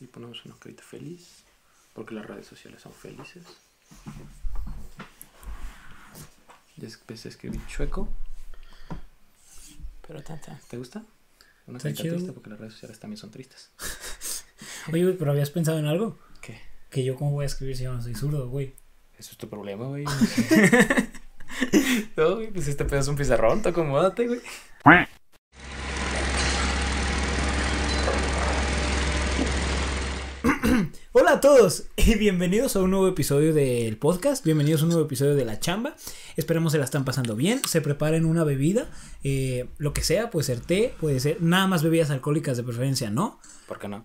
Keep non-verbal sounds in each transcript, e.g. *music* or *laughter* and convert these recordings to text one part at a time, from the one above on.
Y ponemos una carita feliz. Porque las redes sociales son felices. Ya empecé a escribir chueco. Pero tanta. ¿Te gusta? Una carita chido. triste porque las redes sociales también son tristes. *laughs* Oye, güey, pero habías pensado en algo. ¿Qué? Que yo, ¿cómo voy a escribir si yo no soy zurdo, güey? Eso es tu problema, güey. *laughs* no, güey, pues este pedo es un pizarrón, te acomódate, güey. Hola a todos *laughs* y bienvenidos a un nuevo episodio del podcast, bienvenidos a un nuevo episodio de La Chamba, esperemos se la están pasando bien, se preparen una bebida, eh, lo que sea, puede ser té, puede ser nada más bebidas alcohólicas de preferencia, ¿no? ¿Por qué no?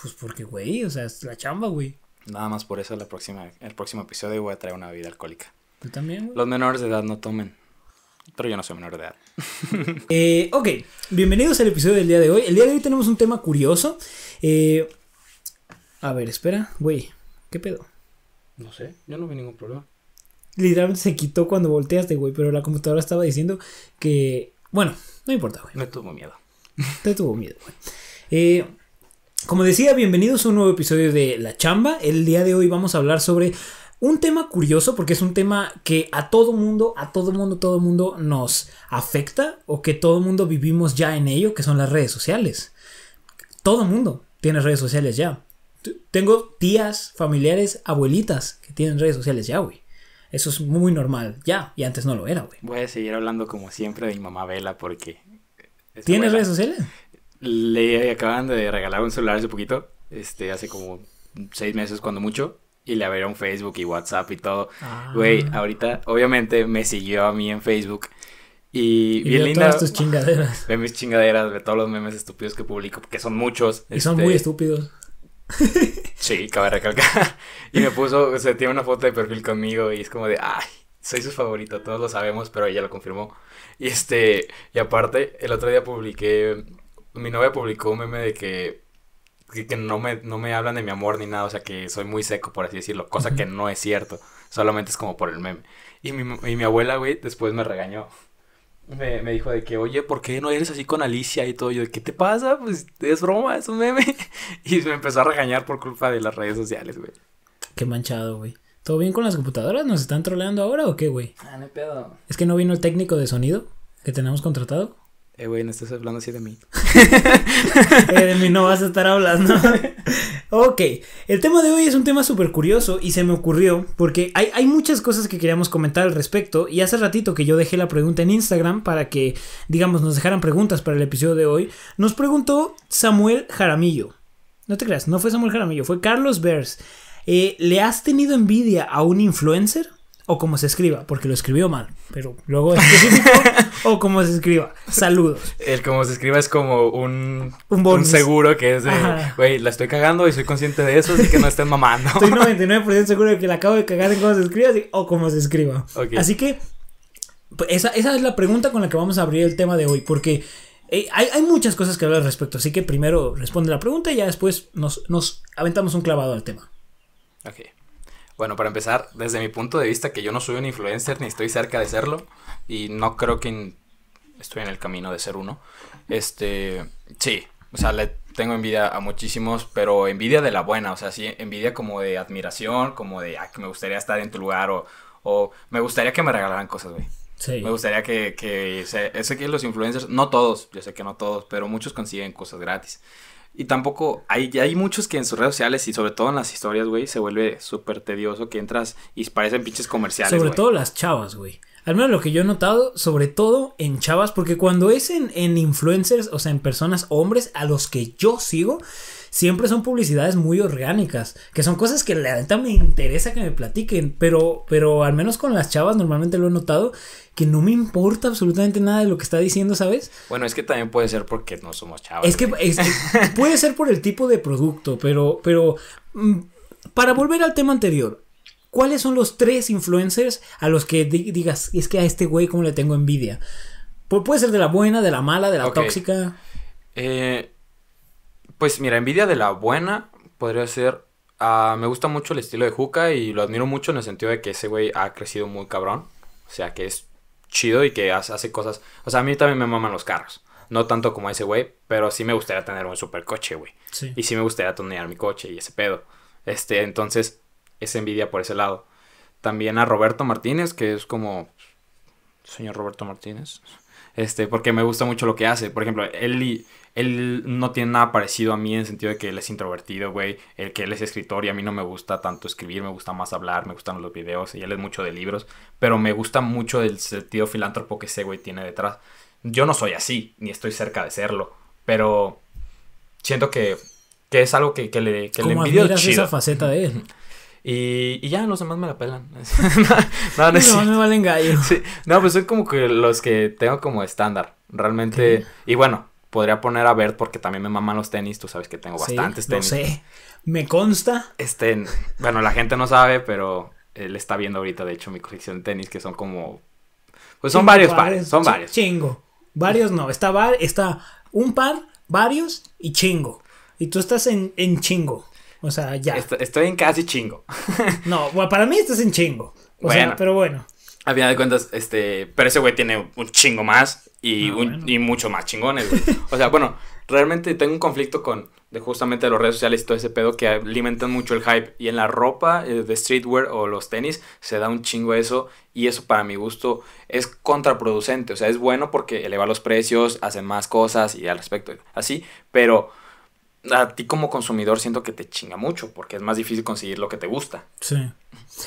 Pues porque, güey, o sea, es la chamba, güey. Nada más por eso la próxima, el próximo episodio voy a traer una bebida alcohólica. ¿Tú también, güey? Los menores de edad no tomen. Pero yo no soy menor de edad. *laughs* Eh, ok, bienvenidos al episodio del día de hoy. El día de hoy tenemos un tema curioso. Eh, a ver, espera, güey, ¿qué pedo? No sé, yo no vi ningún problema. Literalmente se quitó cuando volteaste, güey, pero la computadora estaba diciendo que... Bueno, no importa, güey. Me tuvo miedo. Te tuvo miedo, güey. Eh, como decía, bienvenidos a un nuevo episodio de La Chamba. El día de hoy vamos a hablar sobre un tema curioso, porque es un tema que a todo mundo, a todo mundo, todo mundo nos afecta, o que todo mundo vivimos ya en ello, que son las redes sociales. Todo mundo tiene redes sociales ya. Tengo tías, familiares, abuelitas que tienen redes sociales ya, güey. Eso es muy normal ya, y antes no lo era, güey. Voy a seguir hablando como siempre de mi mamá Vela porque... ¿Tienes abuela. redes sociales? Le acaban de regalar un celular hace poquito, este, hace como seis meses cuando mucho, y le abrieron Facebook y WhatsApp y todo. Ah. Güey, ahorita, obviamente, me siguió a mí en Facebook. Y, Y bien linda. todas tus chingaderas. Ve mis chingaderas, ve todos los memes estúpidos que publico, que son muchos. Y son este, muy estúpidos. *laughs* Sí, cabe recalcar. *laughs* Y me puso, o sea, tiene una foto de perfil conmigo y es como de, ay, soy su favorito, todos lo sabemos, pero ella lo confirmó. Y este, y aparte, el otro día publiqué, mi novia publicó un meme de que, que, que no, me, no me hablan de mi amor ni nada, o sea, que soy muy seco, por así decirlo, cosa que no es cierto, solamente es como por el meme. Y mi, y mi abuela, güey, después me regañó. Me, me dijo de que, oye, ¿por qué no eres así con Alicia y todo? Yo, ¿qué te pasa? Pues es broma, es un meme. *laughs* Y me empezó a regañar por culpa de las redes sociales, güey. Qué manchado, güey. ¿Todo bien con las computadoras? ¿Nos están troleando ahora o qué, güey? Ah, no hay pedo. ¿Es que no vino el técnico de sonido que tenemos contratado? Eh, güey, no estás hablando así de mí. *laughs* Eh, de mí no vas a estar hablando. *laughs* ok, el tema de hoy es un tema súper curioso y se me ocurrió porque hay, hay muchas cosas que queríamos comentar al respecto y hace ratito que yo dejé la pregunta en Instagram para que, digamos, nos dejaran preguntas para el episodio de hoy, nos preguntó Samuel Jaramillo. No te creas, no fue Samuel Jaramillo, fue Carlos Bers. Eh, ¿Le has tenido envidia a un influencer? O como se escriba, porque lo escribió mal, pero luego específico, *laughs* o como se escriba. Saludos. El como se escriba es como un, Un bonus. seguro que es de, güey, la estoy cagando y soy consciente de eso, así que no estén mamando. Estoy 99% seguro de que la acabo de cagar en cómo se escribe así- o cómo se escriba. Así que pues, esa, esa es la pregunta con la que vamos a abrir el tema de hoy, porque eh, hay, hay muchas cosas que hablar al respecto. Así que primero responde la pregunta y ya después nos, nos aventamos un clavado al tema. Ok. Bueno, para empezar, desde mi punto de vista, que yo no soy un influencer ni estoy cerca de serlo, y no creo que estoy en el camino de ser uno. Este, sí, o sea, le tengo envidia a muchísimos, pero envidia de la buena, o sea, sí, envidia como de admiración, como de, ah, que me gustaría estar en tu lugar, o, o me gustaría que me regalaran cosas, güey. Sí. Me gustaría que, que que los influencers, no todos, yo sé que no todos, pero muchos consiguen cosas gratis. Y tampoco, hay, hay muchos que en sus redes sociales y sobre todo en las historias, güey, se vuelve súper tedioso que entras y parecen pinches comerciales, Sobre todo las chavas, güey. Al menos lo que yo he notado, sobre todo en chavas, porque cuando es en, en influencers, o sea, en personas, hombres a los que yo sigo, siempre son publicidades muy orgánicas, que son cosas que la neta me interesa que me platiquen, pero, pero al menos con las chavas normalmente lo he notado, que no me importa absolutamente nada de lo que está diciendo, ¿sabes? Bueno, es que también puede ser porque no somos chavos. Es que es- *laughs* puede ser por el tipo de producto, pero, pero mm, para volver al tema anterior, ¿cuáles son los tres influencers a los que di- digas, es que a este güey como le tengo envidia? Pu- puede ser de la buena, de la mala, de la tóxica. Eh, pues mira, envidia de la buena podría ser... ah, me gusta mucho el estilo de Juca y lo admiro mucho en el sentido de que ese güey ha crecido muy cabrón. O sea, que es chido y que hace, cosas... O sea, a mí también me maman los carros. No tanto como ese güey, pero sí me gustaría tener un super coche, güey. Sí. Y sí me gustaría tunear mi coche y ese pedo. Este, entonces, es envidia por ese lado. También a Roberto Martínez, que es como. Señor Roberto Martínez. Este, porque me gusta mucho lo que hace. Por ejemplo, él, y- él no tiene nada parecido a mí en el sentido de que él es introvertido, güey. El que él es escritor y a mí no me gusta tanto escribir, me gusta más hablar, me gustan los videos y él es mucho de libros. Pero me gusta mucho el sentido filántropo que ese güey tiene detrás. Yo no soy así, ni estoy cerca de serlo. Pero siento que, que es algo que, que le, que le ¿Cómo envidio chido. esa faceta de él? *laughs* Y, y ya los demás me la pelan. *laughs* no, no, No, me valen gallo. Sí, no, pues son como que los que tengo como estándar. Realmente. Y bueno, podría poner a Bert porque también me maman los tenis. Tú sabes que tengo Sí, bastantes tenis. sé. Me consta. Este, bueno, la gente no sabe, pero él está viendo ahorita, de hecho, mi colección de tenis, que son como. Pues son varios pares, son varios. Chingo. Varios no. Está, var- está un par, varios y chingo. Y tú estás en, en chingo. O sea, ya. Est- Estoy en casi chingo. *laughs* No, bueno, para mí estás en chingo. O sea, Bueno. pero bueno. A final de cuentas, este. Pero ese güey tiene un chingo más y, Ah, un- bueno. y mucho más chingones, güey. O sea, bueno, realmente tengo un conflicto con. De justamente las redes sociales y todo ese pedo que alimentan mucho el hype. Y en la ropa eh, de streetwear o los tenis se da un chingo eso. Y eso, para mi gusto, es contraproducente. O sea, es bueno porque eleva los precios, hacen más cosas y al respecto. Así, pero. A ti como consumidor siento que te chinga mucho porque es más difícil conseguir lo que te gusta. Sí.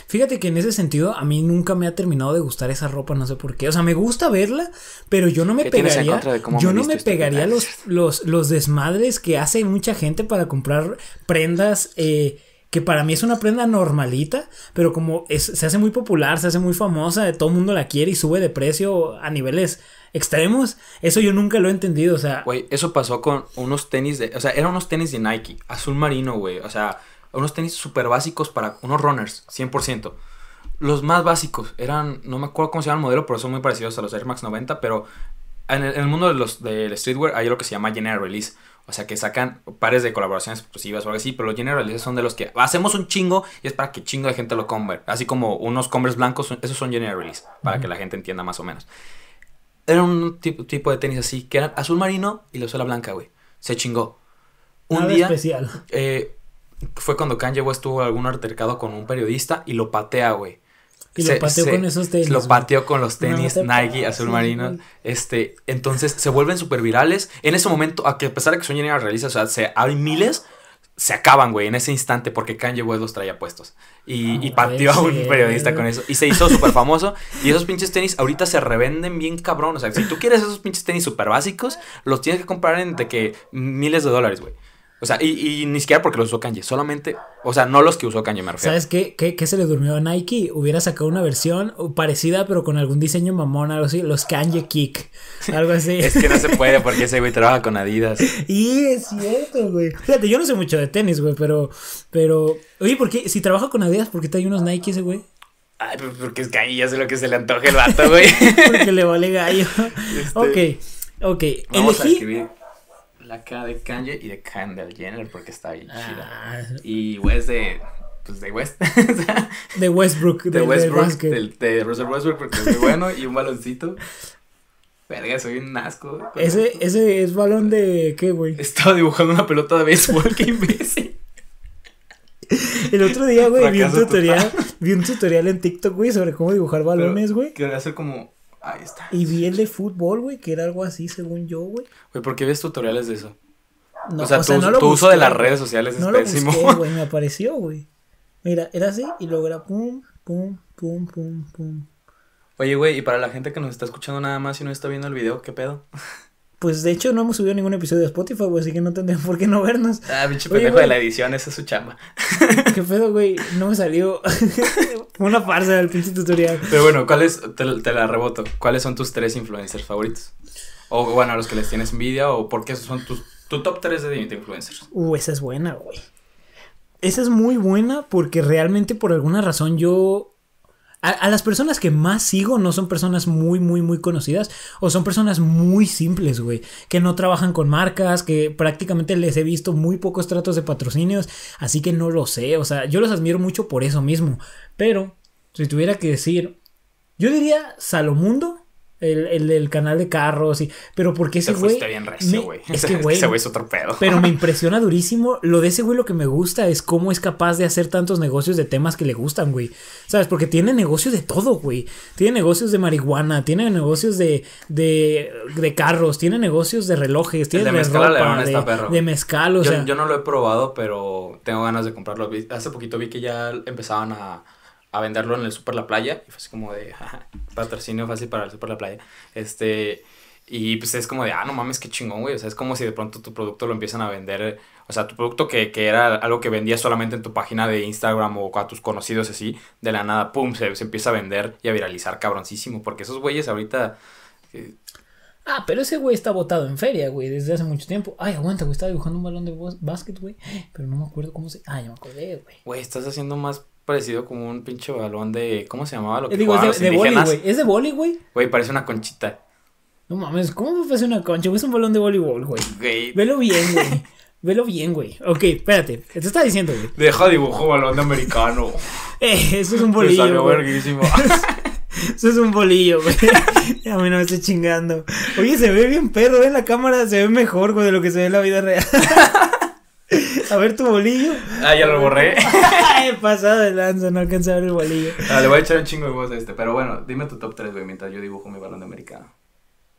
Fíjate que en ese sentido a mí nunca me ha terminado de gustar esa ropa, no sé por qué. O sea, me gusta verla, pero yo no me ¿Qué tienes en pegaría. Yo me no me pegaría puta? los, los, los desmadres que hace mucha gente para comprar prendas. eh, que para mí es una prenda normalita, pero como es- se hace muy popular, se hace muy famosa, todo el mundo la quiere y sube de precio a niveles extremos, eso yo nunca lo he entendido, o sea, Güey, eso pasó con unos tenis de. O sea, eran unos tenis de Nike, azul marino, güey. O sea, unos tenis súper básicos para unos runners, 100%. Los más básicos eran. No me acuerdo cómo se llama el modelo, pero son muy parecidos a los Air Max 90. Pero en el, en el mundo de los, del streetwear hay lo que se llama General Release. O sea, que sacan pares de colaboraciones exclusivas o algo así. Pero los General Release son de los que hacemos un chingo y es para que chingo de gente lo compre. Así como unos Converse blancos, esos son General Release. Para que la gente entienda más o menos. Era un tipo, tipo de tenis así, que eran azul marino y la suela blanca, güey. Se chingó. Un nada día especial. eh, fue cuando Kanye West tuvo algún altercado con un periodista y lo patea, güey. Y lo pateó con esos tenis, Lo güey. pateó con los tenis No Nike azul marino. güey. Este, entonces se vuelven súper virales. En ese momento, a que a pesar de que son realistas, o sea, se, hay miles, se acaban, güey, en ese instante porque Kanye West los traía puestos. Y, y pateó a un periodista con eso. Y se hizo súper famoso. Y esos pinches tenis ahorita se revenden bien cabrón. O sea, si tú quieres esos pinches tenis súper básicos, los tienes que comprar en de que miles de dólares, güey. O sea, y, y ni siquiera porque los usó Kanye, solamente, o sea, no los que usó Kanye, me refiero. ¿Sabes qué, qué, qué se le durmió a Nike? Hubiera sacado una versión parecida, pero con algún diseño mamón, algo así, los Kanye Kick, algo así. *laughs* Es que no se puede porque ese güey trabaja con Adidas. *laughs* Y es cierto, güey. Fíjate, yo no sé mucho de tenis, güey, pero, pero, oye, ¿por qué? Si trabaja con Adidas, ¿por qué trae unos Nike ese güey? Ay, pues porque es Kanye, ya sé lo que se le antoje el vato, güey. *laughs* Porque le vale gallo. Ok, ok. Este, Vamos a Elegí. escribir K de Kanye y de Kendall Jenner porque está bien chida. Ah, Y West de, pues de West. *laughs* de Westbrook, de Westbrook, del- de Russell Westbrook porque es muy bueno y un baloncito. Verga, soy un asco. Ese, ese es balón de qué, güey. Estaba dibujando una pelota de béisbol, qué imbécil. El otro día, güey, vi un tutorial, vi un tutorial en TikTok, güey, sobre cómo dibujar balones, güey. Quiero hacer como. Ahí está. Y vi el de fútbol, güey, que era algo así, según yo, güey. Güey, ¿por qué ves tutoriales de eso? No, o sea, tu, no lo tu uso de las redes sociales es No lo pésimo. busqué, *laughs* güey, me apareció, güey. Mira, era así y luego era pum, pum, pum, pum, pum. Oye, güey, y para la gente que nos está escuchando nada más y no está viendo el video, ¿qué pedo? *laughs* Pues de hecho no hemos subido ningún episodio de Spotify, güey, así que no tendrían por qué no vernos. Ah, pinche pendejo de la edición, esa es su chamba. *laughs* ¿Qué pedo, güey? No me salió. *laughs* Una farsa el pinche tutorial. Pero bueno, ¿cuáles, te, te la reboto, cuáles son tus tres influencers favoritos? O bueno, a los que les tienes envidia, o por qué son tus, tu top 3 de influencers. Uh, esa es buena, güey. Esa es muy buena porque realmente por alguna razón yo... A, las personas que más sigo no son personas muy, muy, muy conocidas o son personas muy simples, güey, que no trabajan con marcas, que prácticamente les he visto muy pocos tratos de patrocinios, así que no lo sé, o sea, yo los admiro mucho por eso mismo, pero si tuviera que decir, yo diría Salomundo, El, el del canal de carros y pero porque ese güey bien recio, güey. *laughs* es que güey Ese güey es otro pedo. pero me *laughs* impresiona durísimo. Lo de ese güey lo que me gusta es cómo es capaz de hacer tantos negocios de temas que le gustan, güey. ¿Sabes? Porque tiene negocios de todo, güey. Tiene negocios de marihuana, tiene negocios de, de, de carros, tiene negocios de relojes, tiene de de, mezcal ropa, de, está perro. de mezcal, o yo, sea. yo no lo he probado, pero tengo ganas de comprarlo. Hace poquito vi que ya empezaban a, a venderlo en el Super La Playa. Y fue así como de, jaja, patrocinio fácil para el Super La Playa. Este, y pues es como de, ah, no mames, qué chingón, güey. O sea, es como si de pronto tu producto lo empiezan a vender. O sea, tu producto que, que era algo que vendías solamente en tu página de Instagram o a tus conocidos así, de la nada, pum, se, se empieza a vender y a viralizar cabroncísimo. Porque esos güeyes ahorita... eh, Ah, pero ese güey está botado en feria, güey, desde hace mucho tiempo. Ay, aguanta, güey, estaba dibujando un balón de básquet, güey. Pero no me acuerdo cómo se. Ah, ya me acordé, güey. Güey, estás haciendo más parecido como un pinche balón de. ¿Cómo se llamaba lo que Eh, Digo, jugaban es los de, de boli, güey. Es de boli, güey. Güey, parece una conchita. No mames, ¿cómo me parece una concha? Es un balón de voleibol, güey. Güey. Velo bien, güey. Velo bien, güey. Ok, espérate. Te está diciendo, güey. Deja dibujo balón de americano. *laughs* Eh, eso es un Me bolillo. salió güey. verguísimo. *laughs* Eso es un bolillo, güey. *laughs* A mí no me estoy chingando. Oye, se ve bien perro, ¿eh? En la cámara se ve mejor, güey, de lo que se ve en la vida real. A ver tu bolillo. ah, ya lo borré. *laughs* Pasado de lanza, no alcancé a ver el bolillo. Ah, le voy a echar un chingo de voz a este. Pero bueno, dime tu top 3, güey, mientras yo dibujo mi balón de americano.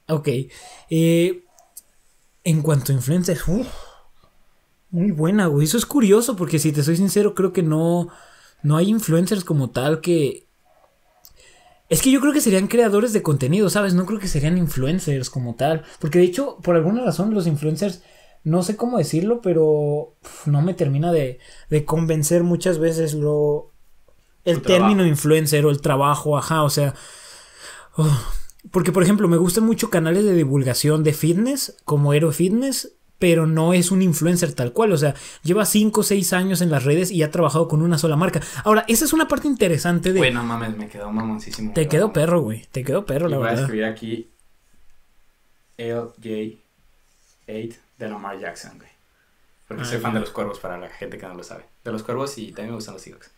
Ok. eh, en cuanto a influencers, muy buena, güey. Eso es curioso porque si te soy sincero, creo que no, no hay influencers como tal que... Es que yo creo que serían creadores de contenido, ¿sabes? No creo que serían influencers como tal. Porque de hecho, por alguna razón, los influencers, no sé cómo decirlo, pero uf, no me termina de, de convencer muchas veces lo... El trabajo. término influencer o el trabajo, ajá, o sea... porque, por ejemplo, me gustan mucho canales de divulgación de fitness, como Hero Fitness, pero no es un influencer tal cual. O sea, lleva 5 o 6 años en las redes y ha trabajado con una sola marca. Ahora, esa es una parte interesante de. Güey, no mames, me quedó mamoncísimo. te quedó perro, güey. Te quedó perro, Y la voy a verdad. escribir aquí LJ8 de Lamar Jackson, güey. Porque Ah, soy fan de los cuervos, para la gente que no lo sabe. De los cuervos y también me gustan los Seahawks.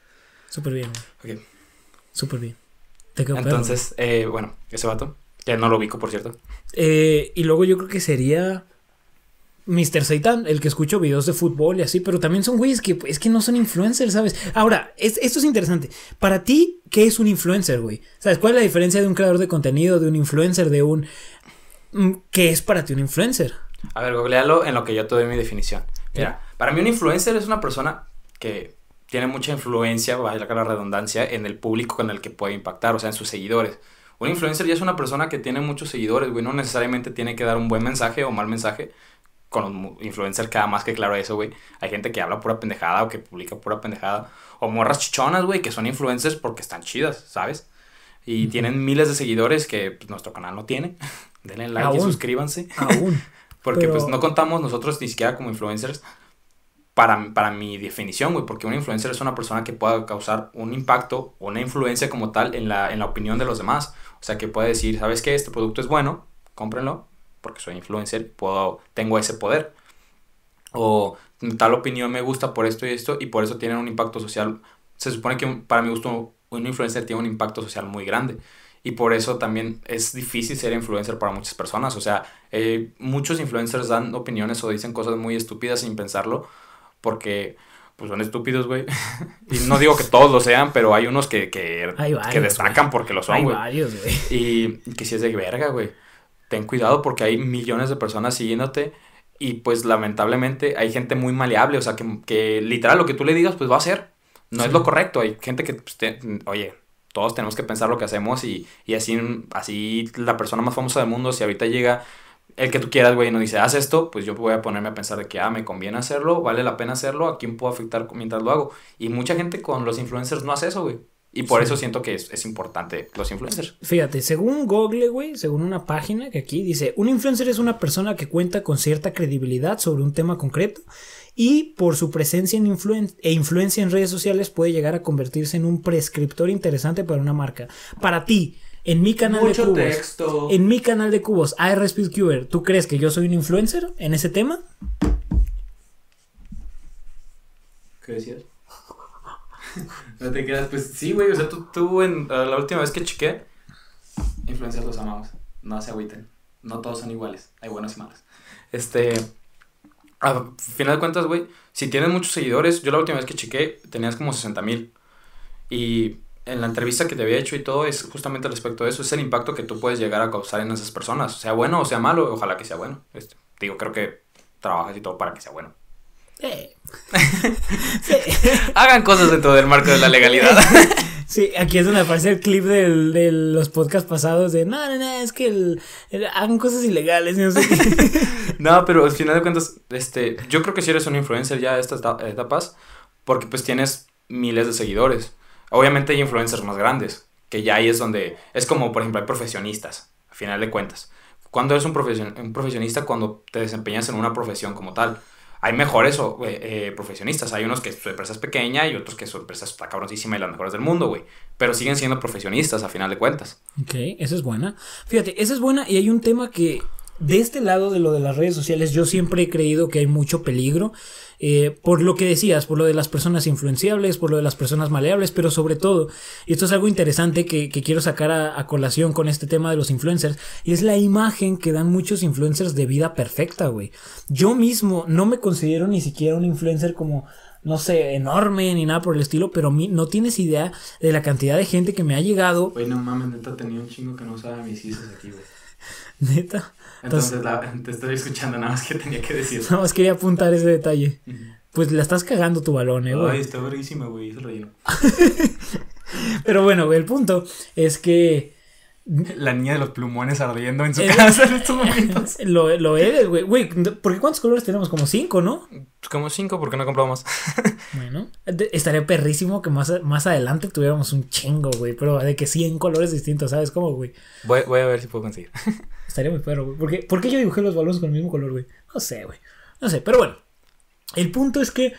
Súper bien, güey. Ok. Súper bien. Te quedó perro. Entonces, eh, bueno, ese vato, que no lo ubico, por cierto. Eh, y luego yo creo que sería. Mr. Seitan, el que escucho videos de fútbol y así, pero también son güeyes que es que no son influencers, ¿sabes? Ahora, es- esto es interesante. Para ti, ¿qué es un influencer, güey? ¿Sabes cuál es la diferencia de un creador de contenido, de un influencer, de un... mm, ¿Qué es para ti un influencer? A ver, googlealo en lo que yo te doy mi definición. Mira, para mí un influencer es una persona que tiene mucha influencia, vaya la redundancia, en el público con el que puede impactar, o sea, en sus seguidores. Un influencer ya es una persona que tiene muchos seguidores, güey, no necesariamente tiene que dar un buen mensaje o mal mensaje. Con los influencers queda más que claro eso, güey. Hay gente que habla pura pendejada o que publica pura pendejada. O morras chichonas, güey, que son influencers porque están chidas, ¿sabes? Y tienen miles de seguidores que pues, nuestro canal no tiene. *laughs* Denle like y Aún. suscríbanse. Aún. *laughs* Porque Pero- pues no contamos nosotros ni siquiera como influencers para, para mi definición, güey. Porque un influencer es una persona que pueda causar un impacto o una influencia como tal en la, en la opinión de los demás. O sea, que puede decir, ¿sabes qué? Este producto es bueno, cómprenlo, porque soy influencer, puedo, tengo ese poder. O tal opinión me gusta por esto y esto, y por eso tienen un impacto social. Se supone que un- para mi gusto un influencer tiene un impacto social muy grande. Y por eso también es difícil ser influencer para muchas personas. O sea, eh, muchos influencers dan opiniones o dicen cosas muy estúpidas sin pensarlo. Porque pues son estúpidos, güey. *laughs* y no digo que todos lo sean, pero hay unos que, que, Hay varios, que destacan porque lo son, Hay güey. varios, güey. Y que si es de verga, güey. Ten cuidado porque hay millones de personas siguiéndote. Y pues lamentablemente hay gente muy maleable. O sea, que, que literal lo que tú le digas, pues va a ser. No es lo correcto. Hay gente que, pues, te- oye, todos tenemos que pensar lo que hacemos. Y, y así, así la persona más famosa del mundo, si ahorita llega el que tú quieras, güey, y nos dice, haz esto, pues yo voy a ponerme a pensar de que, ah, me conviene hacerlo, vale la pena hacerlo, a quién puedo afectar mientras lo hago. Y mucha gente con los influencers no hace eso, güey. Y por Sí. eso siento que es, es importante los influencers. Fíjate, según Google, güey, según una página que aquí dice, un influencer es una persona que cuenta con cierta credibilidad sobre un tema concreto y por su presencia en influen- e influencia en redes sociales puede llegar a convertirse en un prescriptor interesante para una marca. Para ti, en mi canal de cubos, texto. en mi canal de cubos, AR Speedcuber, ¿tú crees que yo soy un influencer en ese tema? ¿Qué decías? *laughs* no te quedas, pues sí, güey. O sea, tú, tú en, la última vez que chequé, influencers los amamos. no se agüiten. No todos son iguales. Hay buenos y malos. Este. A final de cuentas, güey, si tienes muchos seguidores, yo la última vez que chequé tenías como 60 mil. Y en la entrevista que te había hecho y todo es justamente respecto de eso, es el impacto que tú puedes llegar a causar en esas personas, sea bueno o sea malo, ojalá que sea bueno. Este, digo, creo que trabajas y todo para que sea bueno. Eh. *laughs* Hagan cosas dentro del marco de la legalidad. *laughs* Sí, aquí es donde aparece el clip del, de los podcasts pasados de no, no, no, es que el, el- hagan cosas ilegales, no sé qué. *laughs* No, pero al final de cuentas, este, yo creo que si eres un influencer ya a estas eta- etapas, porque pues tienes miles de seguidores. Obviamente hay influencers más grandes, que ya ahí es donde, es como por ejemplo hay profesionistas, a final de cuentas. Cuando eres un, profesion- un profesionista, cuando te desempeñas en una profesión como tal. Hay mejores o, eh, eh, profesionistas, hay unos que su empresa es pequeña y otros que su empresa está cabroncísima y las mejores del mundo, güey. Pero siguen siendo profesionistas a final de cuentas. Ok, esa es buena. Fíjate, esa es buena y hay un tema que de este lado de lo de las redes sociales yo siempre he creído que hay mucho peligro. eh, por lo que decías, por lo de las personas influenciables, por lo de las personas maleables, pero sobre todo, y esto es algo interesante que, que quiero sacar a, a colación con este tema de los influencers, y es la imagen que dan muchos influencers de vida perfecta, güey. Yo mismo no me considero ni siquiera un influencer como no sé, enorme ni nada por el estilo, pero mi- no tienes idea de la cantidad de gente que me ha llegado, Güey, no mames, neta tenía un chingo que no usaba mis ISOs aquí, güey. *laughs* neta. Entonces la- *laughs* te estoy escuchando, nada más que tenía que decir. Nada más quería apuntar ese detalle. Pues la estás cagando tu balón, eh, Ay, güey. está verguísima, güey, es el relleno. *laughs* Pero bueno, güey, el punto es que La niña de los plumones ardiendo en su Eh, casa en estos *laughs* momentos. lo, lo eres, güey. Güey, porque ¿cuántos colores tenemos? Como cinco, ¿no? Pues como cinco, porque no he comprado más. *laughs* Bueno, estaría perrísimo que más, más adelante tuviéramos un chingo, güey. Pero de que 100 colores distintos, ¿sabes cómo, güey? Voy, voy a ver si puedo conseguir. *laughs* Estaría muy perro, güey. ¿Por qué, por qué yo dibujé los balones con el mismo color, güey? No sé, güey. No sé, pero bueno. El punto es que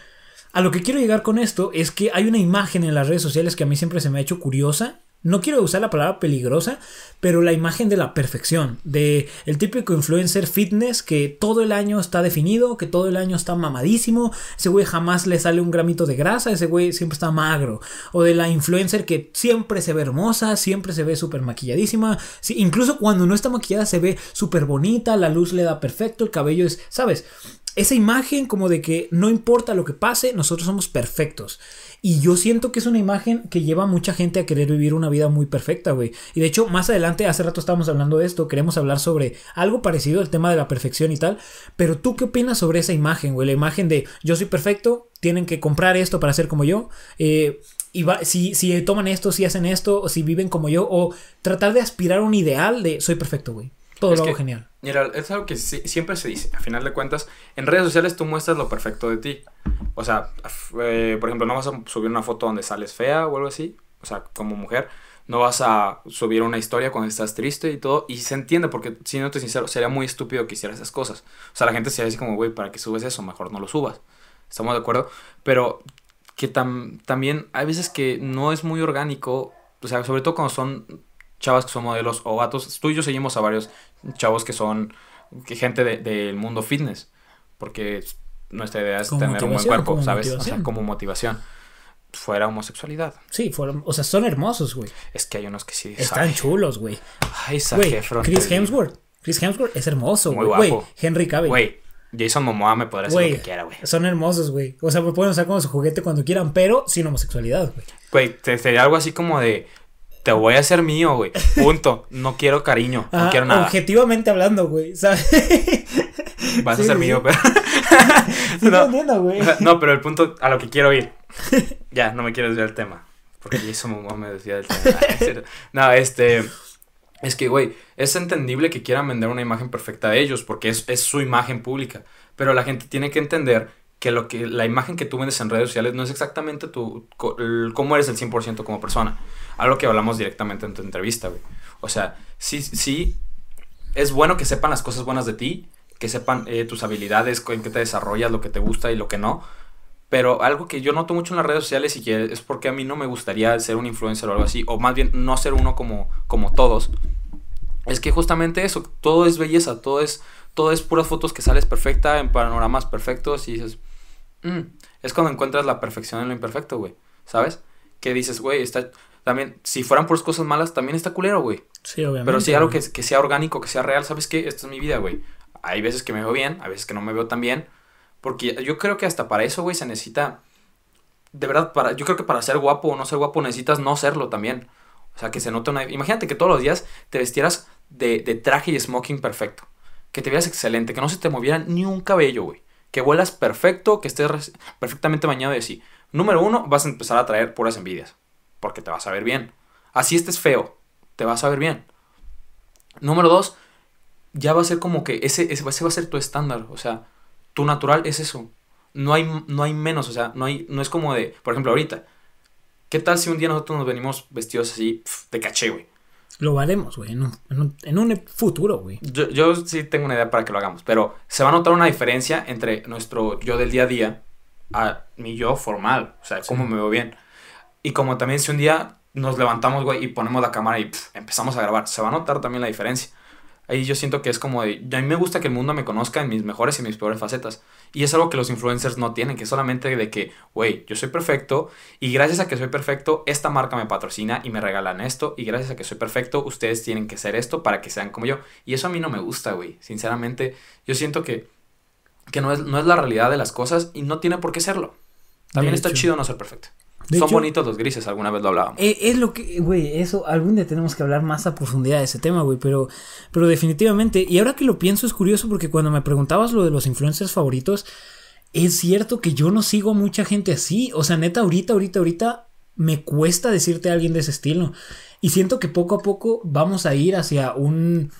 a lo que quiero llegar con esto es que hay una imagen en las redes sociales que a mí siempre se me ha hecho curiosa. No quiero usar la palabra peligrosa, pero la imagen de la perfección, de el típico influencer fitness que todo el año está definido, que todo el año está mamadísimo, ese güey jamás le sale un gramito de grasa, ese güey siempre está magro, o de la influencer que siempre se ve hermosa, siempre se ve súper maquilladísima, sí, incluso cuando no está maquillada se ve súper bonita, la luz le da perfecto, el cabello es, ¿sabes? Esa imagen como de que no importa lo que pase, nosotros somos perfectos. Y yo siento que es una imagen que lleva a mucha gente a querer vivir una vida muy perfecta, güey. Y de hecho, más adelante, hace rato estábamos hablando de esto, queremos hablar sobre algo parecido al tema de la perfección y tal. Pero tú qué opinas sobre esa imagen, güey? La imagen de yo soy perfecto, tienen que comprar esto para ser como yo. Eh, y va- si, si toman esto, si hacen esto, o si viven como yo, o tratar de aspirar a un ideal de soy perfecto, güey. Todo Es lo hago que- genial. Mira, es algo que sí- siempre se dice. A final de cuentas, en redes sociales tú muestras lo perfecto de ti. O sea, eh, por ejemplo, no vas a subir una foto donde sales fea o algo así. O sea, como mujer. No vas a subir una historia cuando estás triste y todo. Y se entiende porque, si no te sincero, sería muy estúpido que hicieras esas cosas. O sea, la gente se así como, güey, ¿para qué subes eso? Mejor no lo subas. Estamos de acuerdo. Pero que tam- también hay veces que no es muy orgánico. O sea, sobre todo cuando son chavas que son modelos o vatos. Tú y yo seguimos a varios chavos que son que gente de- del mundo fitness. Porque nuestra idea es Como tener un buen cuerpo, ¿sabes? O sea, como motivación. Fuera homosexualidad. Sí, fueron, o sea, son hermosos, güey. Es que hay unos que sí. Están chulos, güey. Ay, Güey, Chris. Hemsworth. Chris Hemsworth es hermoso, Muy güey. Guapo. Henry Cavill. Güey, Jason Momoa me podrá decir lo que quiera, güey. son hermosos, güey. O sea, pueden usar como su juguete cuando quieran, pero sin homosexualidad, güey. Güey, sería algo así como de. Te voy a hacer mío, güey. *laughs* Punto. No quiero cariño. No quiero nada. Objetivamente hablando, güey, ¿sabes? *laughs* Vas Sí, a ser sí, mío, pero. *laughs* No. entiendo, güey. No, pero el punto a lo que quiero ir. Ya, no me quiero desviar del tema. Porque Momoa me desvía del tema. No, este. Es que, güey, es entendible que quieran vender una imagen perfecta de ellos, porque es, es su imagen pública. Pero la gente tiene que entender que, lo que la imagen que tú vendes en redes sociales no es exactamente tu, cómo eres el 100% como persona. Algo que hablamos directamente en tu entrevista, güey. O sea, sí, sí, es bueno que sepan las cosas buenas de ti, que sepan eh, tus habilidades, en qué te desarrollas, lo que te gusta y lo que no. Pero algo que yo noto mucho en las redes sociales y que es porque a mí no me gustaría ser un influencer o algo así, o más bien no ser uno como, como todos, es que justamente eso, todo es belleza, todo es, todo es puras fotos que sales perfecta, en panoramas perfectos y dices, "Mm", es cuando encuentras la perfección en lo imperfecto, güey, ¿sabes? que dices, güey, está. También, si fueran por cosas malas, también está culero, güey. Sí, obviamente. Pero si algo que, que sea orgánico, que sea real, ¿sabes qué? Esta es mi vida, güey. Hay veces que me veo bien, hay veces que no me veo tan bien. Porque yo creo que hasta para eso, güey, se necesita. De verdad, para, yo creo que para ser guapo o no ser guapo necesitas no serlo también. O sea, que se note una. Imagínate que todos los días te vestieras de, de traje y smoking perfecto. Que te veas excelente, que no se te moviera ni un cabello, güey. Que vuelas perfecto, que estés perfectamente bañado y así. Número uno, vas a empezar a traer puras envidias. Porque te vas a ver bien. Así estés feo, te vas a ver bien. Número dos, ya va a ser como que ese, ese, va a ser tu estándar. O sea, tu natural es eso. No hay, no hay menos, o sea, no, hay, no es como de, por ejemplo, ahorita. ¿Qué tal si un día nosotros nos venimos vestidos así de caché, güey? Lo valemos, güey, en un, en un, en un futuro, güey. Yo, yo sí tengo una idea para que lo hagamos, pero se va a notar una diferencia entre nuestro yo del día a día a mi yo formal, o sea, cómo me veo bien. Y como también si un día nos levantamos, güey, y ponemos la cámara y pf, empezamos a grabar, se va a notar también la diferencia. Ahí yo siento que es como de, a mí me gusta que el mundo me conozca en mis mejores y mis peores facetas. Y es algo que los influencers no tienen, que es solamente de que, güey, yo soy perfecto y gracias a que soy perfecto, esta marca me patrocina y me regalan esto y gracias a que soy perfecto, ustedes tienen que ser esto para que sean como yo. Y eso a mí no me gusta, güey. Sinceramente, yo siento que, que no, es, no es la realidad de las cosas y no tiene por qué serlo. También está chido no ser perfecto. De Son hecho- bonitos los grises, alguna vez lo hablábamos. Eh, es lo que, güey, eso, algún día tenemos que hablar más a profundidad de ese tema, güey, pero, pero definitivamente, y ahora que lo pienso es curioso porque cuando me preguntabas lo de los influencers favoritos, es cierto que yo no sigo a mucha gente así, o sea, neta, ahorita, ahorita, ahorita, me cuesta decirte a alguien de ese estilo, y siento que poco a poco vamos a ir hacia un...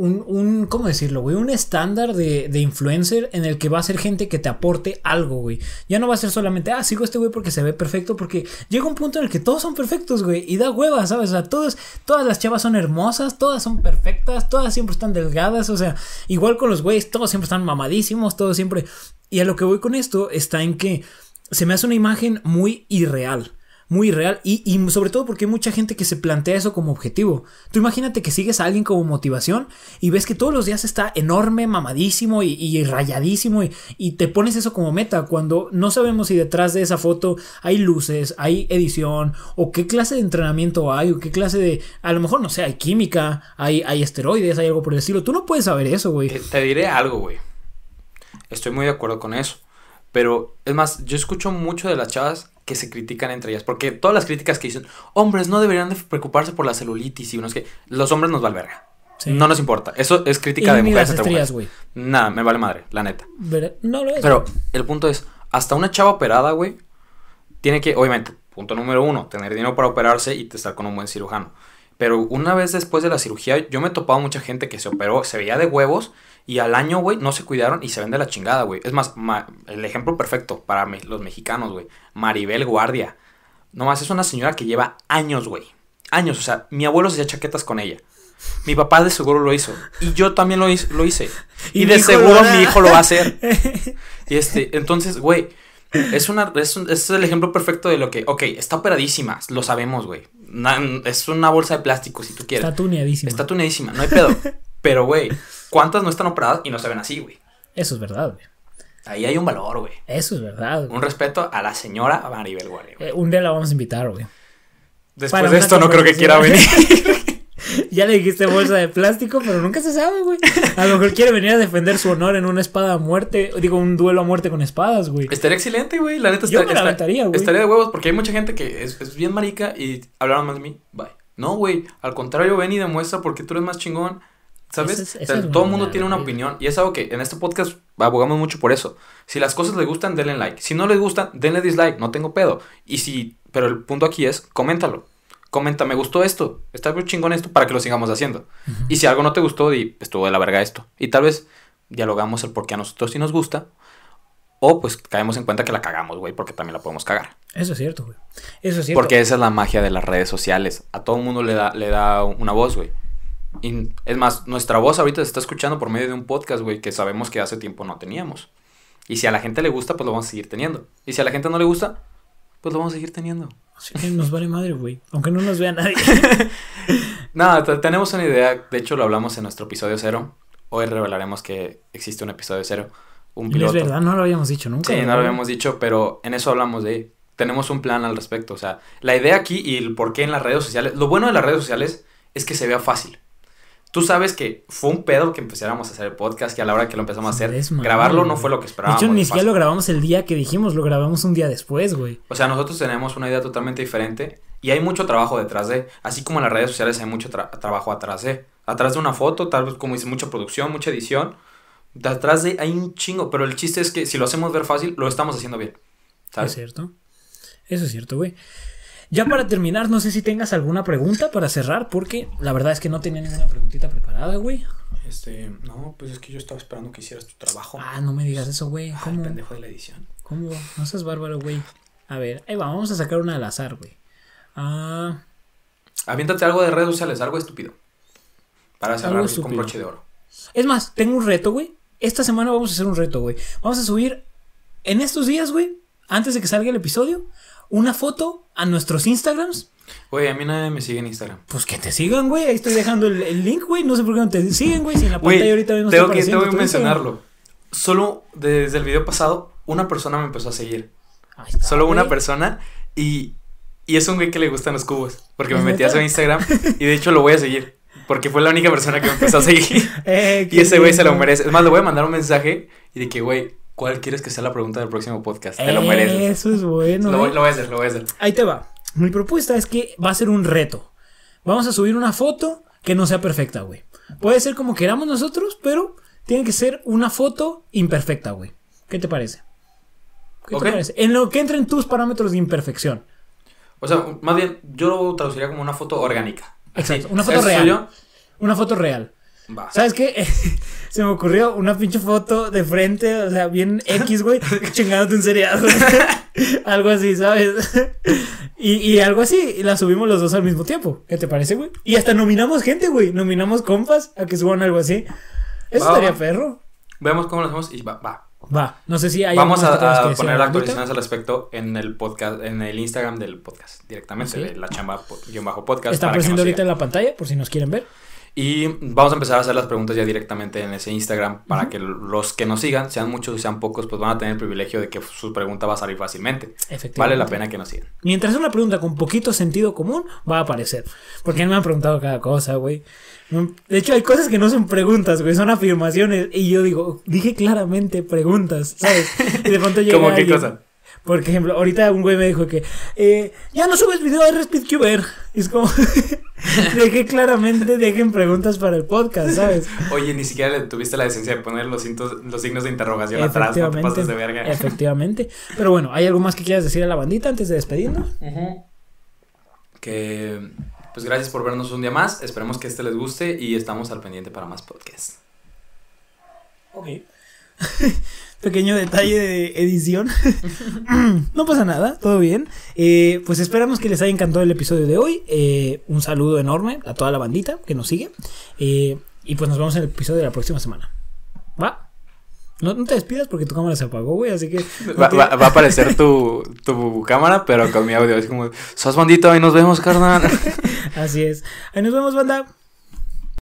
Un, un, ¿cómo decirlo, güey? Un estándar de, de influencer en el que va a ser gente que te aporte algo, güey. Ya no va a ser solamente, ah, sigo este güey porque se ve perfecto, porque llega un punto en el que todos son perfectos, güey, y da hueva, ¿sabes? O sea, todos, todas las chavas son hermosas, todas son perfectas, todas siempre están delgadas, o sea, igual con los güeyes, todos siempre están mamadísimos, todos siempre... Y a lo que voy con esto está en que se me hace una imagen muy irreal. Muy irreal y, sobre todo porque hay mucha gente que se plantea eso como objetivo. Tú imagínate que sigues a alguien como motivación y ves que todos los días está enorme, mamadísimo y, rayadísimo y, te pones eso como meta cuando no sabemos si detrás de esa foto hay luces, hay edición o qué clase de entrenamiento hay o qué clase de... A lo mejor no sé, hay química, hay, esteroides, hay algo por el estilo. Tú no puedes saber eso, güey. Eh, Te diré algo, güey. Estoy muy de acuerdo con eso. Pero, es más, yo escucho mucho de las chavas que se critican entre ellas. Porque todas las críticas que dicen, hombres no deberían de preocuparse por la celulitis y unos que... Los hombres nos valverga. Sí. No nos importa. Eso es crítica Y de mujeres entre mujeres. Nada, me vale madre, la neta. Ver- No lo es. Pero el punto es, hasta una chava operada, güey, tiene que, obviamente, punto número uno, tener dinero para operarse y estar con un buen cirujano. Pero una vez después de la cirugía, yo me he topado mucha gente que se operó, se veía de huevos y al año, güey, no se cuidaron y se ven de la chingada, güey. Es más, ma- el ejemplo perfecto para me- los mexicanos, güey. Maribel Guardia. Nomás es una señora que lleva años, güey. Años, o sea, mi abuelo se hacía chaquetas con ella. Mi papá de seguro lo hizo. Y yo también lo hice. Lo hice. *laughs* Y, de seguro mi hijo lo va a hacer. *laughs* Y este, entonces, güey, es una, es, un- es el ejemplo perfecto de lo que, ok, está operadísima, lo sabemos, güey. Na- es una bolsa de plástico, si tú quieres. Está tuneadísimo. Está tunadísima, no hay pedo. *laughs* Pero, güey, ¿cuántas no están operadas y no se ven así, güey? Eso es verdad, güey. Ahí hay un valor, güey. Eso es verdad, güey. Un respeto a la señora Maribel Guardia. Eh, un día la vamos a invitar, güey. Después para de esto no creo que quiera venir. *laughs* *laughs* ya le dijiste bolsa de plástico, pero nunca se sabe, güey. A lo mejor quiere venir a defender su honor en una espada a muerte. Digo, un duelo a muerte con espadas, güey. Estaría excelente, güey. La neta Yo estaría, me la aventaría, güey. estaría de huevos porque hay mucha gente que es, es bien marica y hablaron más de mí. Bye. No, güey. Al contrario, ven y demuestra porque tú eres más chingón. ¿Sabes? Es- O sea, todo el mundo tiene una güey. opinión. Y es algo que en este podcast abogamos mucho por eso. Si las cosas les gustan, denle like. Si no les gustan, denle dislike. No tengo pedo. Y si. Pero el punto aquí es, coméntalo. Comenta, me gustó esto. Está muy chingón esto para que lo sigamos haciendo. Y si algo no te gustó, di, estuvo de la verga esto. Y tal vez dialogamos el por qué a nosotros sí nos gusta. O pues caemos en cuenta que la cagamos, güey, porque también la podemos cagar. Eso es cierto, güey. Eso es cierto. Porque esa es la magia de las redes sociales. A todo el mundo le da, le da una voz, güey. Y es más, nuestra voz ahorita se está escuchando por medio de un podcast, güey, que sabemos que hace tiempo no teníamos. Y si a la gente le gusta, pues lo vamos a seguir teniendo. Y si a la gente no le gusta, pues lo vamos a seguir teniendo. Así que nos vale madre, güey. Aunque no nos vea nadie. *laughs* Te- tenemos una idea. De hecho, lo hablamos en nuestro episodio cero. Hoy revelaremos que existe un episodio cero. Un Y es piloto. verdad, no lo habíamos dicho nunca. Sí, no lo habíamos dicho, pero en eso hablamos de tenemos un plan al respecto. O sea, la idea aquí y el por qué en las redes sociales. Lo bueno de las redes sociales es que se vea fácil. Tú sabes que fue un pedo que empezáramos a hacer el podcast, que a la hora que lo empezamos a hacer, grabarlo no fue lo que esperábamos. De hecho, ni siquiera lo grabamos el día que dijimos, lo grabamos un día después, güey. O sea, nosotros tenemos una idea totalmente diferente y hay mucho trabajo detrás de, así como en las redes sociales hay mucho trabajo atrás de. Atrás de una foto, tal vez como dice, mucha producción, mucha edición. Detrás de hay un chingo, pero el chiste es que si lo hacemos ver fácil, lo estamos haciendo bien. ¿sabes? Es cierto. Eso es cierto, güey. Ya para terminar, no sé si tengas alguna pregunta para cerrar, porque la verdad es que no tenía ninguna preguntita preparada, güey. Este, no, pues es que yo estaba esperando que hicieras tu trabajo. Ah, no me digas eso, güey. ¿Cómo? pendejo de la edición. ¿Cómo? No seas bárbaro, güey. A ver, ahí va, vamos a sacar una al azar, güey. Ah. Aviéntate algo de redes sociales, algo estúpido. Para cerrar con broche de oro. Es más, tengo un reto, güey. Esta semana vamos a hacer un reto, güey. Vamos a subir en estos días, güey, antes de que salga el episodio, una foto a nuestros Instagrams. Güey, a mí nadie me sigue en Instagram. Pues que te sigan, güey. Ahí estoy dejando el, link, güey. No sé por qué no te siguen, güey. Si en la pantalla ahorita no tengo que, tengo que mencionarlo. Solo desde el video pasado, una persona me empezó a seguir. Solo una persona. Y, y es un güey que le gustan los cubos. Porque me metí a su Instagram. *laughs* y de hecho lo voy a seguir. Porque fue la única persona que me empezó a seguir. *laughs* Eh, y ese güey se lo merece. Es más, le voy a mandar un mensaje y de que, güey, ¿Cuál quieres que sea la pregunta del próximo podcast? Te lo mereces. Eso es bueno. Lo, ¿eh? lo voy a hacer, lo voy a hacer. Ahí te va. Mi propuesta es que va a ser un reto. Vamos a subir una foto que no sea perfecta, güey. Puede ser como queramos nosotros, pero tiene que ser una foto imperfecta, güey. ¿Qué te parece? ¿Qué te parece? En lo que entren tus parámetros de imperfección. O sea, más bien, yo lo traduciría como una foto orgánica. Exacto, una foto real. Una foto real. ¿Sabes qué? *laughs* Se me ocurrió una pinche foto de frente, o sea, bien X, güey, *laughs* chingándote un cereal, *laughs* algo así, ¿sabes? y, y algo así, y la subimos los dos al mismo tiempo. ¿Qué te parece, güey? Y hasta nominamos gente, güey. Nominamos compas a que suban algo así. Eso estaría perro. Vemos cómo lo hacemos y va, va. Va, no sé si hay Vamos a, poner actualizaciones al respecto en el podcast, en el Instagram del podcast, directamente, de la chamba bajo podcast. Está apareciendo ahorita en la pantalla, por si nos quieren ver. Y vamos a empezar a hacer las preguntas ya directamente en ese Instagram para que los que nos sigan, sean muchos o sean pocos, pues van a tener el privilegio de que su pregunta va a salir fácilmente. Vale la pena que nos sigan. Mientras una pregunta con poquito sentido común, va a aparecer. Porque me han preguntado cada cosa, güey. De hecho, hay cosas que no son preguntas, güey, son afirmaciones. Y yo digo, dije claramente preguntas, ¿sabes? Y de pronto llega. *laughs* ¿Cómo qué cosa? Por ejemplo, ahorita un güey me dijo que eh, ya no subes video de RespiTuber. Y es como, *laughs* dejé claramente, dejen preguntas para el podcast, ¿sabes? Oye, ni siquiera le tuviste la decencia de poner los, los signos de interrogación atrás, no te pasas de verga. Efectivamente. Pero bueno, ¿hay algo más que quieras decir a la bandita antes de despedirnos? Que, pues gracias por vernos un día más. Esperemos que este les guste y estamos al pendiente para más podcasts. Ok. *laughs* pequeño detalle de edición. *laughs* *clears throat* no pasa nada, todo bien. Eh, pues esperamos que les haya encantado el episodio de hoy. Eh, un saludo enorme a toda la bandita que nos sigue. Eh, y pues nos vemos en el episodio de la próxima semana. ¿Va? No, te despidas porque tu cámara se apagó, güey, así que... Va, a aparecer tu, tu, cámara, pero con mi audio. Es como, sos bandito, ahí nos vemos, carnal. *laughs* así es. Ahí nos vemos, banda.